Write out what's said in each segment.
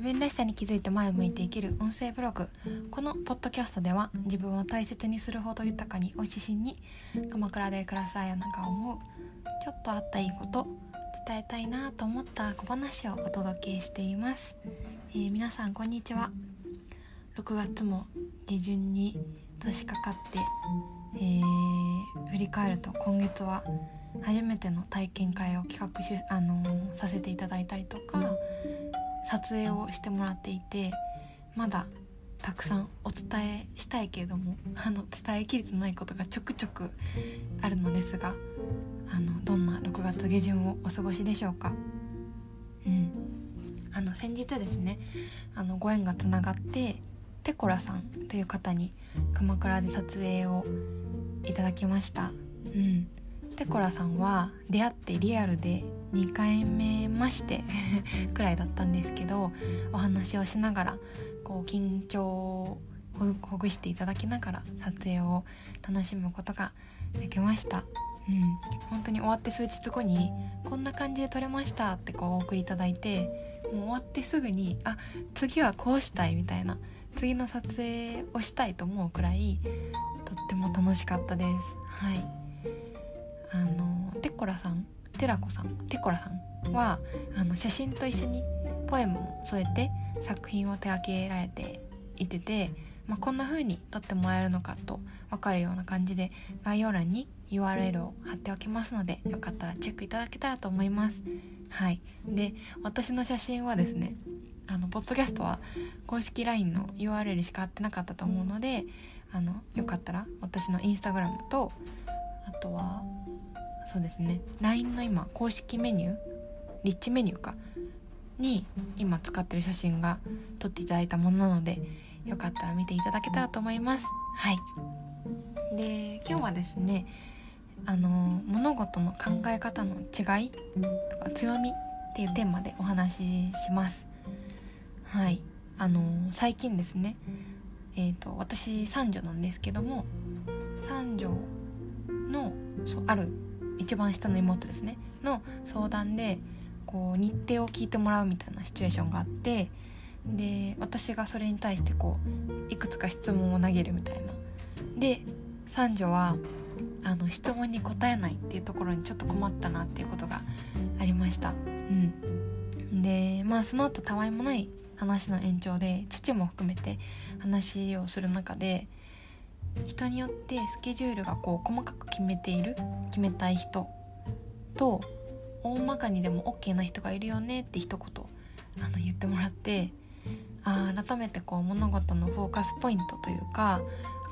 自分らしさに気づいて前を向いて生きる音声ブログ。このポッドキャストでは自分を大切にするほど豊かにお指針に鎌倉で暮らすあやなが思うちょっとあったいいこと伝えたいなと思った小話をお届けしています、えー、皆さんこんにちは。6月も下旬に年かかって、えー、振り返ると今月は初めての体験会を企画し、あのー、させていただいたりとか撮影をしてもらっていてまだたくさんお伝えしたいけれどもあの伝えきれてないことがちょくちょくあるのですがあのどんな6月下旬をお過ごしでしょうか。うん。あの先日ですねあのご縁がつながってテコラさんという方に鎌倉で撮影をいただきました。うん。テコラさんは出会ってリアルで2回目まして くらいだったんですけどお話をしながらこう緊張をほぐしていただきながら撮影を楽しむことができました。うん。本当に終わって数日後に「こんな感じで撮れました」ってこうお送りいただいてもう終わってすぐに「あ次はこうしたい」みたいな次の撮影をしたいと思うくらいとっても楽しかったです。はい。あのテコラさんテラコさんテコラさんはあの写真と一緒にポエムも添えて作品を手掛けられていてて、まあ、こんな風に撮ってもらえるのかと分かるような感じで概要欄に URL を貼っておきますのでよかったらチェックいただけたらと思います。はい。で私の写真はですねあのポッドキャストは公式 LINE の URL しか貼ってなかったと思うのであのよかったら私のインスタグラムとあとはそうですね。LINE の今公式メニューリッチメニューかに今使ってる写真が撮っていただいたものなのでよかったら見ていただけたらと思います。はい。で今日はですねあの物事の考え方の違いとか強みっていうテーマでお話しします。はい。あの最近ですねえっ、ー、と私三女なんですけども三女のそうある一番下の妹ですね。の相談でこう日程を聞いてもらうみたいなシチュエーションがあってで私がそれに対してこういくつか質問を投げるみたいな。で三女はあの質問に答えないっていうところにちょっと困ったなっていうことがありました。うん。でまあその後たわいもない話の延長で父も含めて話をする中で人によってスケジュールがこう細かく決めている決めたい人と大まかにでも OK な人がいるよねって一言あの言ってもらってあ改めてこう物事のフォーカスポイントというか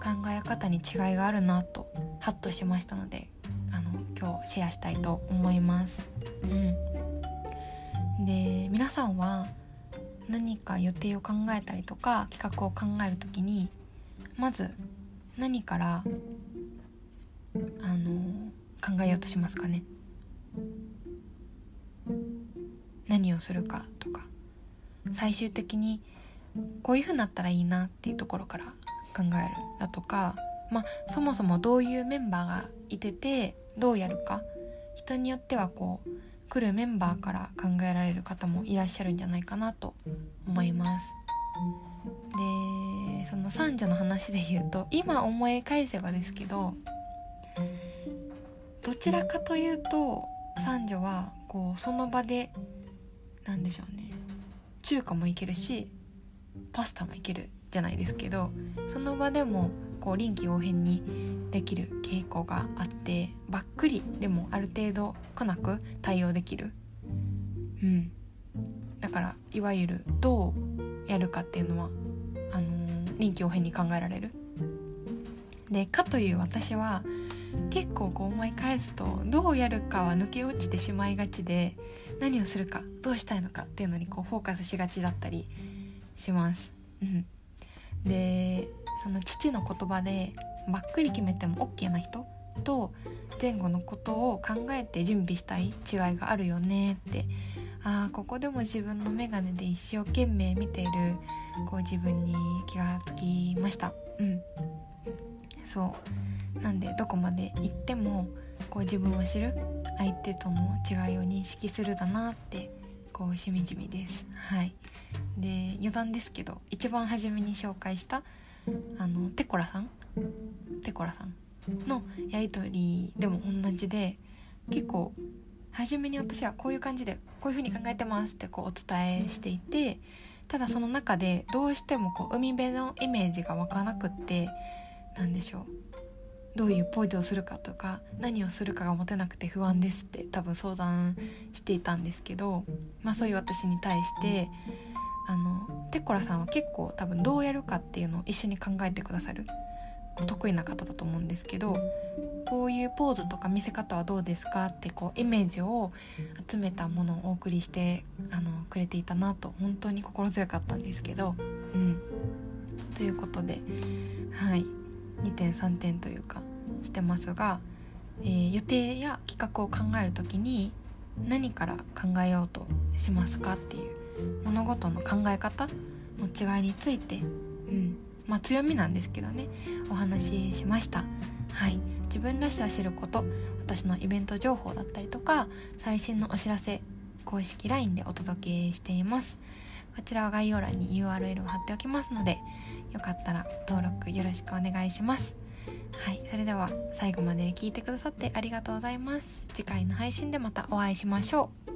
考え方に違いがあるなとハッとしましたのであの今日シェアしたいと思います。うん、で皆さんは何か予定を考えたりとか企画を考える時にまず何からあの考えようとしますかね。何をするかとか。最終的にこういう風になったらいいなっていうところから考えるだとか。まあそもそもどういうメンバーがいててどうやるか。人によってはこう来るメンバーから考えられる方もいらっしゃるんじゃないかなと思います。でその三女の話で言うと今思い返せばですけどどちらかというと三女はこうその場で何でしょうね中華もいけるしパスタもいけるじゃないですけどその場でもこう臨機応変にできる傾向があってばっくりでもある程度来なく対応できる。うん。だからいわゆるどうやるかっていうのはあの、臨機応変に考えられるでかという私は結構こう思い返すとどうやるかは抜け落ちてしまいがちで何をするかどうしたいのかっていうのにこうフォーカスしがちだったりします。うん、でその父の言葉でばっくり決めても OK な人と前後のことを考えて準備したい違いがあるよねってあここでも自分の眼鏡で一生懸命見ているこう自分に気がつきました。うん。そう。なんでどこまで行ってもこう自分を知る相手との違いを認識するだなって構しみじみです。はい。で余談ですけど一番初めに紹介したあのテコラさん？テコラさんのやり取りでも同じで結構初めに私はこういう感じでこういう風に考えてますってこうお伝えしていてただその中でどうしてもこう海辺のイメージが湧かなくって何でしょう。どういうポイズをするかとか何をするかが持てなくて不安ですって多分相談していたんですけど、まあ、そういう私に対してあのテコラさんは結構多分どうやるかっていうのを一緒に考えてくださる得意な方だと思うんですけどこういうポーズとか見せ方はどうですかってこうイメージを集めたものをお送りしてあのくれていたなと本当に心強かったんですけどうん。ということではい。2点3点というかしてますが、えー、予定や企画を考える時に何から考えようとしますかっていう物事の考え方の違いについて、うん。まあ、強みなんですけどね。お話ししました。はい。自分らしさを知ること私のイベント情報だったりとか最新のお知らせ公式 LINE でお届けしています。こちらは概要欄に URL を貼っておきますのでよかったら登録よろしくお願いします。はいそれでは最後まで聞いてくださってありがとうございます。次回の配信でまたお会いしましょう。